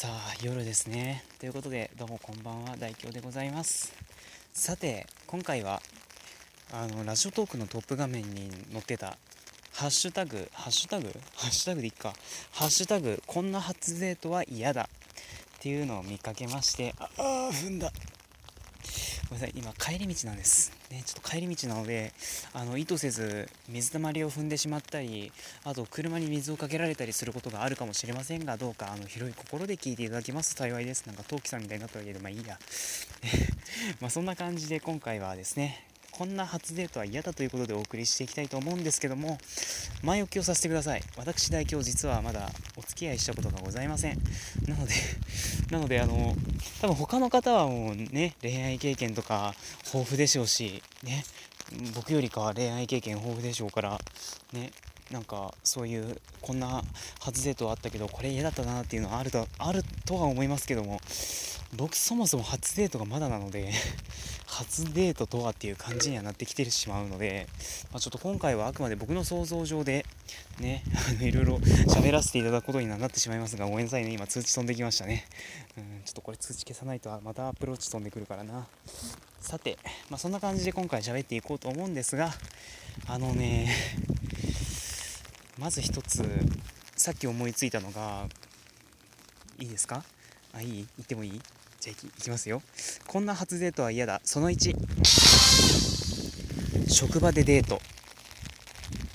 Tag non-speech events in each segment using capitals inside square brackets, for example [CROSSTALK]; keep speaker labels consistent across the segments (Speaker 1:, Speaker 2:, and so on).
Speaker 1: さあ夜ですね。ということでどうもこんばんは。大京でございます。さて今回はあのラジオトークのトップ画面に載ってたハッシュタグハッシュタグ？ハッシュタグでいっか。ハッシュタグこんな初デートは嫌だ。っていうのを見かけましてああ踏んだ。ごめんなさい。今帰り道なんです。ねちょっと帰り道なのであの意図せず水たまりを踏んでしまったりあと車に水をかけられたりすることがあるかもしれませんがどうかあの広い心で聞いていただけます。と幸いです。なんか陶器さんみたいになったわけでまあいいや。[LAUGHS] まあそんな感じで今回はですねこんな初デートは嫌だということでお送りしていきたいと思うんですけども前置きをさせてください。私代表実はまだお付き合いしたことがございません。なので [LAUGHS] なのであの多分他の方はもうね恋愛経験とか豊富でしょうしね僕よりかは恋愛経験豊富でしょうからねなんかそういうこんな初デートはあったけどこれ嫌だったなっていうのはあるとあるとは思いますけども僕そもそも初デートがまだなので [LAUGHS] 初デートとはっていう感じにはなってきてしまうので、まあ、ちょっと今回はあくまで僕の想像上でね [LAUGHS] いろいろ喋らせていただくことになってしまいますがごめんなさいね今通知飛んできましたね。うんちょっとこれ通知消さないとまたアプローチ飛んでくるからな。さて、まあ、そんな感じで今回喋っていこうと思うんですがあのねまず一つさっき思いついたのがいいですか？あいい？言ってもいい？じゃあいきますよ。こんな初デートは嫌だ。その1職場でデート。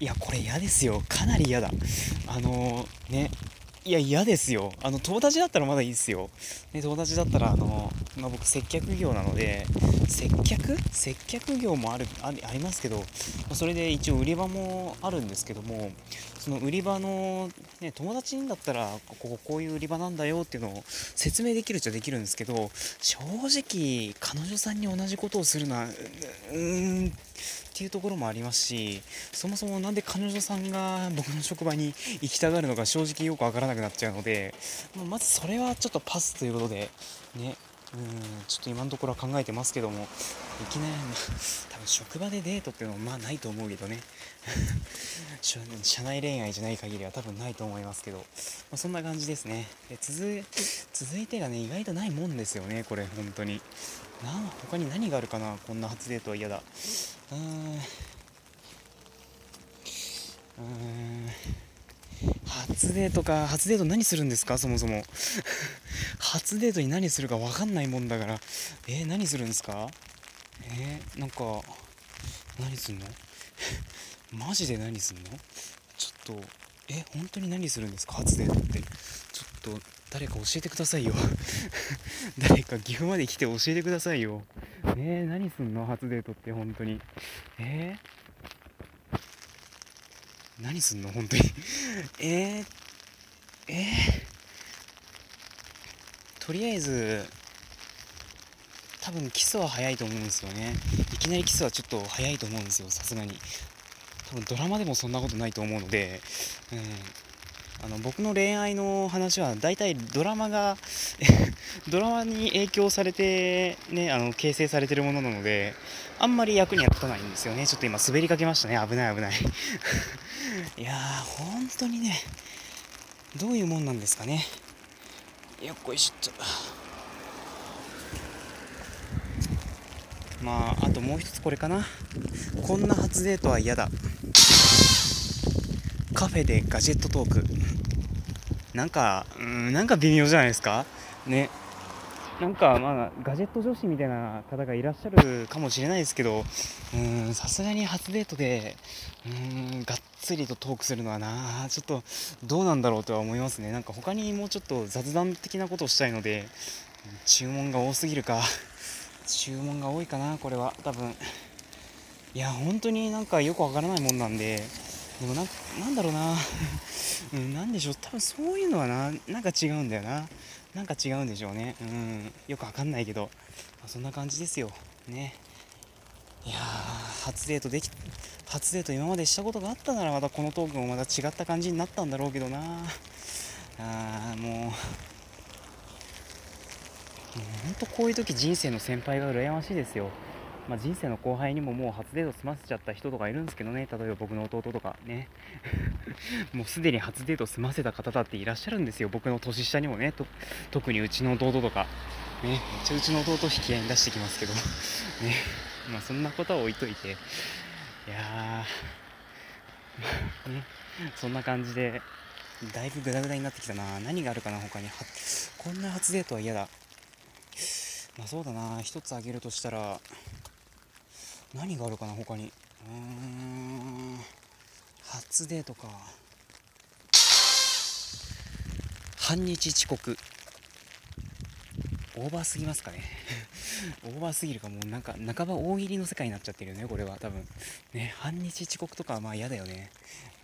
Speaker 1: いやこれ嫌ですよ。かなり嫌だ。あのー、ね。いや嫌ですよ。あの友達だったらまだいいですよ、ね、友達だったらあの、まあ、僕接客業なので接客？接客業もあるありますけどそれで一応売り場もあるんですけどもその売り場の、ね、友達にだったらこここういう売り場なんだよっていうのを説明できるっちゃできるんですけど正直彼女さんに同じことをするのはうーんっていうところもありますしそもそも何で彼女さんが僕の職場に行きたがるのか正直よくわからなくなっちゃうのでまずそれはちょっとパスということでねうんちょっと今のところは考えてますけどもいきなり [LAUGHS] 多分職場でデートっていうのはまあないと思うけどね。[LAUGHS] 社内恋愛じゃない限りは多分ないと思いますけど、まあ、そんな感じですね。で続続いてがね意外とないもんですよねこれ本当に。な他に何があるかなこんな初デートは嫌だ。うーん。うーん。初デートか初デート何するんですかそもそも。[LAUGHS] 初デートに何するか分かんないもんだから。えー、何するんですか？えー、なんか何すんの？[LAUGHS] マジで何すんの？ちょっとえ本当に何するんですか？初デートって。ちょっと誰か教えてくださいよ。[LAUGHS] 誰か岐阜まで来て教えてくださいよ。え、何すんの？初デートって本当に。えー、何すんの本当に。[LAUGHS] えー、えー、とりあえず多分キスは早いと思うんですよね。いきなりキスはちょっと早いと思うんですよさすがに。多分ドラマでもそんなことないと思うので、うん、あの僕の恋愛の話は大体ドラマが [LAUGHS] ドラマに影響されて、ね、あの形成されてるものなのであんまり役には立たないんですよね。ちょっと今滑りかけましたね。危ない危ない。[LAUGHS] いやー本当にねどういうもんなんですかね。よっこいしょっと。まああともう一つこれかな。こんな初デートは嫌だ。カフェでガジェットトーク。なんかうんなんか微妙じゃないですか？ね。なんかまあガジェット女子みたいな方がいらっしゃるかもしれないですけどうんさすがに初デートでうんがっつりとトークするのはなちょっとどうなんだろうとは思いますね。なんか他にもうちょっと雑談的なことをしたいので注文が多すぎるか注文が多いかなこれは多分。いや本当になんかよくわからないもんなんででもななんだろうな、[LAUGHS] うん、なでしょう。多分そういうのはななんか違うんだよな。なんか違うんでしょうね。うんよくわかんないけど、まあ、そんな感じですよ。ね。いや初デートでき初デート今までしたことがあったならまたこのトークもまた違った感じになったんだろうけどな。あーもう。本当こういう時人生の先輩が羨ましいですよ。まあ、人生の後輩にももう初デート済ませちゃった人とかいるんですけどね。例えば僕の弟とかね。[LAUGHS] もうすでに初デート済ませた方だっていらっしゃるんですよ。僕の年下にもね。特にうちの弟とかね。めっちゃうちの弟引き合いに出してきますけど [LAUGHS] ね。まあそんなことは置いといて。いやー。[LAUGHS] ね。そんな感じでだいぶグダグダになってきたな。何があるかな他に。こんな初デートは嫌だ。まあそうだな。一つ挙げるとしたら何があるかな他に。うーん。初デートか。半日遅刻。オーバーすぎますかね。[LAUGHS] オーバーすぎるかもうなんか半ば大喜利の世界になっちゃってるよねこれは。多分。ね半日遅刻とかはまあ嫌だよね。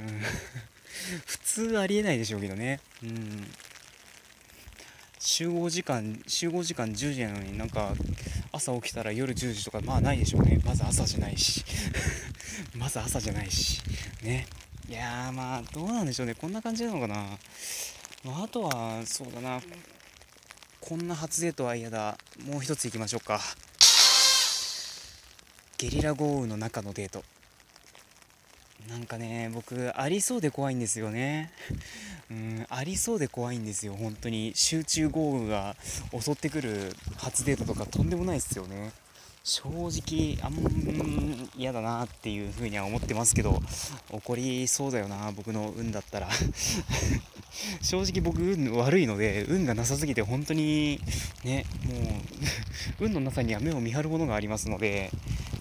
Speaker 1: うん。[LAUGHS] 普通ありえないでしょうけどね。うん。集合時間集合時間10時なのになんか朝起きたら夜10時とかまあないでしょうね。まず朝じゃないし。[LAUGHS] まず朝じゃないし。ね。いやまあどうなんでしょうね。こんな感じなのかな、まあ、あとはそうだな。こんな初デートは嫌だ。もう一ついきましょうか。ゲリラ豪雨の中のデート。なんかね僕ありそうで怖いんですよね。[LAUGHS] うんありそうで怖いんですよ本当に。集中豪雨が襲ってくる初デートとかとんでもないですよね。正直あん嫌だなっていうふうには思ってますけど起こりそうだよな僕の運だったら。[LAUGHS] 正直僕運悪いので運がなさすぎて本当にねもう [LAUGHS] 運のなさには目を見張るものがありますので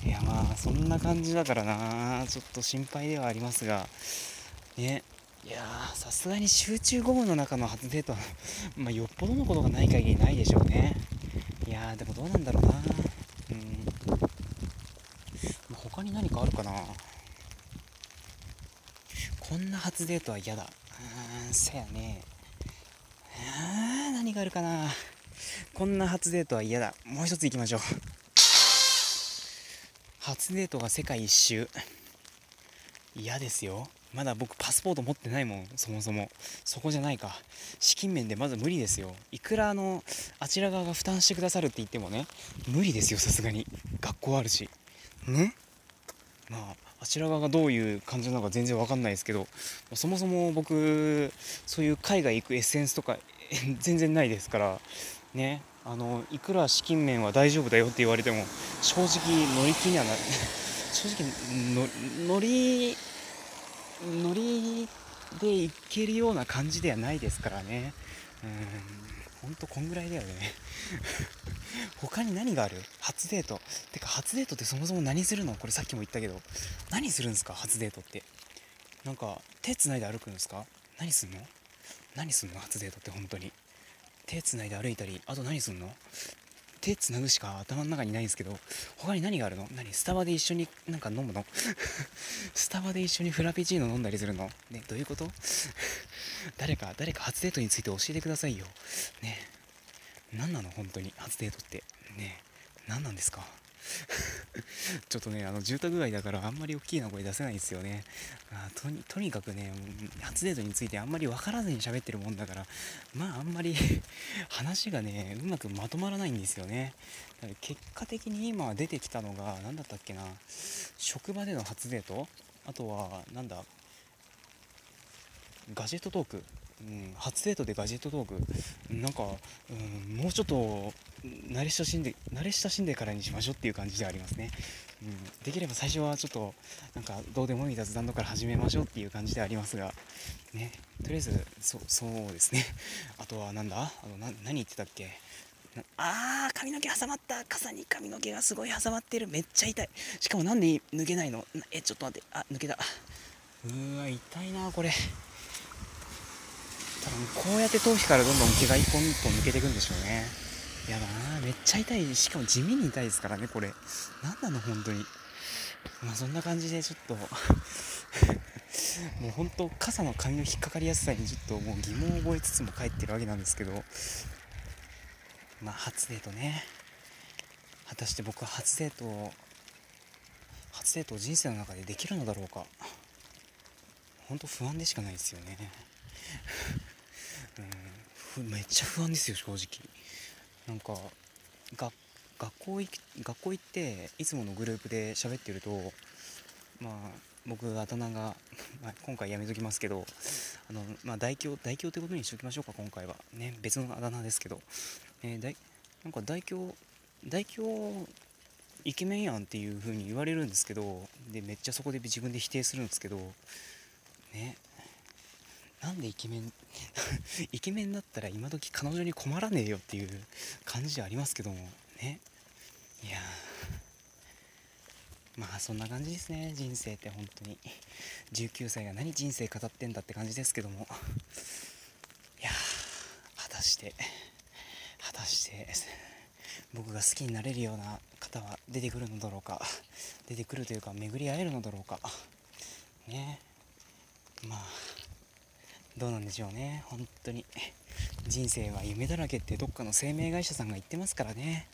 Speaker 1: いやまあそんな感じだからな。ちょっと心配ではありますが。ね。いやさすがに集中豪雨の中の初デートは [LAUGHS] まあ、よっぽどのことがない限りないでしょうね。いやでもどうなんだろうな。うん。他に何かあるかな。こんな初デートは嫌だ。うんせやね。あ何があるかな。こんな初デートは嫌だ。もう一つ行きましょう。初デートが世界一周。嫌ですよ。まだ僕パスポート持ってないもんそもそも。そこじゃないか。資金面でまず無理ですよ。いくらあのあちら側が負担してくださるって言ってもね無理ですよさすがに。学校あるし。ね？まああちら側がどういう感じなのか全然わかんないですけど。そもそも僕そういう海外行くエッセンスとか全然ないですから。ね？あのいくら資金面は大丈夫だよって言われても正直乗り気にはなる。[LAUGHS] 正直乗り乗りでいけるような感じではないですからね。うんほんとこんぐらいだよね。[LAUGHS] 他に何がある？初デート。てか初デートってそもそも何するの？これさっきも言ったけど。何するんですか？初デートって。なんか手つないで歩くんですか？何すんの？何すんの？初デートって本当に。手つないで歩いたりあと何すんの？手つなぐしか頭の中にないんですけど他に何があるの？何？スタバで一緒になんか飲むの？[LAUGHS] スタバで一緒にフラペチーノ飲んだりするの？ねどういうこと？[LAUGHS] 誰か誰か初デートについて教えてくださいよ。ね。何なの？本当に初デートって。ね。何なんですか？[LAUGHS] ちょっとねあの住宅街だからあんまり大きいな声出せないんですよね。あとにとにかくね初デートについてあんまり分からずに喋ってるもんだからまああんまり [LAUGHS] 話がねうまくまとまらないんですよね。結果的に今出てきたのが何だったっけな職場での初デートあとはなんだガジェットトーク。うん、初デートでガジェットトーク。なんか、うん、もうちょっと慣れ親しんで慣れ親しんでからにしましょうっていう感じではありますね、うん、できれば最初はちょっとなんかどうでもいい雑談とから始めましょうっていう感じではありますがね。とりあえずそそうですね。[LAUGHS] あとはなんだ？あのな何言ってたっけ？あー髪の毛挟まった。傘に髪の毛がすごい挟まってる。めっちゃ痛い。しかもなんで抜けないの？えちょっと待って。あ抜けた。うーわ痛いなこれ。多分こうやって頭皮からどんどん毛が一本一本抜けていくんでしょうね。やだなめっちゃ痛い。しかも地味に痛いですからねこれ。何なの本当に。まあそんな感じでちょっと [LAUGHS] もう本当傘の髪の引っかかりやすさにちょっともう疑問を覚えつつも帰ってるわけなんですけど。まあ初デートね。果たして僕は初デートを初デートを人生の中でできるのだろうか。本当不安でしかないですよね。うん。めっちゃ不安ですよ正直。なんかが学校行学校行っていつものグループで喋ってるとまあ僕あだ名が、[LAUGHS] まあ、今回やめときますけどあの、まあ、代表代表ということにしておきましょうか今回は。ね別のあだ名ですけど、えー、だいなんか代表代表イケメンやんっていう風に言われるんですけどでめっちゃそこで自分で否定するんですけどね。なんでイケメン [LAUGHS] イケメンだったら今時彼女に困らねえよっていう感じありますけどもね。いやまあそんな感じですね。人生って本当に。19歳が何人生語ってんだって感じですけども。いや果たして果たして僕が好きになれるような方は出てくるのだろうか。出てくるというか巡り合えるのだろうか。ね。まあ。どうなんでしょうね。本当に。人生は夢だらけってどっかの生命会社さんが言ってますからね。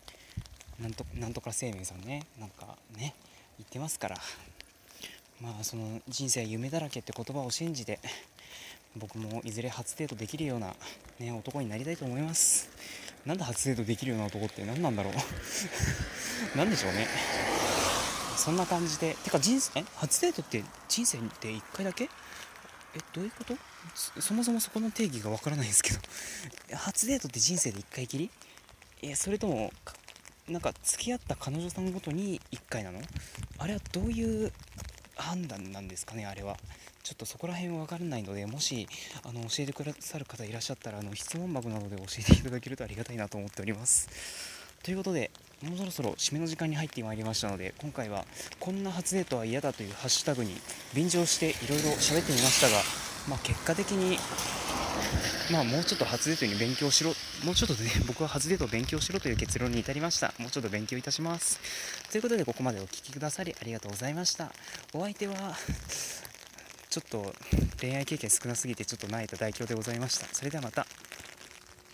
Speaker 1: なんとなんとか生命さんね。なんかね言ってますから。まあその人生は夢だらけって言葉を信じて僕もいずれ初デートできるような、ね、男になりたいと思います。なんで初デートできるような男って何なんだろう。[LAUGHS] 何でしょうね。そんな感じで。てか人生初デートって人生って1回だけ？えどういうこと？そもそもそこの定義がわからないんですけど。初デートって人生で1回きり？えそれともなんか付き合った彼女さんごとに1回なの？あれはどういう判断なんですかねあれは。ちょっとそこら辺は分からないのでもしあの教えてくださる方いらっしゃったらあの質問箱などで教えていただけるとありがたいなと思っております。ということでもうそろそろ締めの時間に入ってまいりましたので今回はこんな初デートは嫌だというハッシュタグに便乗していろいろ喋ってみましたが、まあ、結果的にまあもうちょっと初デートに勉強しろもうちょっとね [LAUGHS] 僕は初デートを勉強しろという結論に至りました。もうちょっと勉強いたします。ということでここまでお聴きくださりありがとうございました。お相手はちょっと恋愛経験少なすぎてちょっと泣いた代表でございました。それではまた。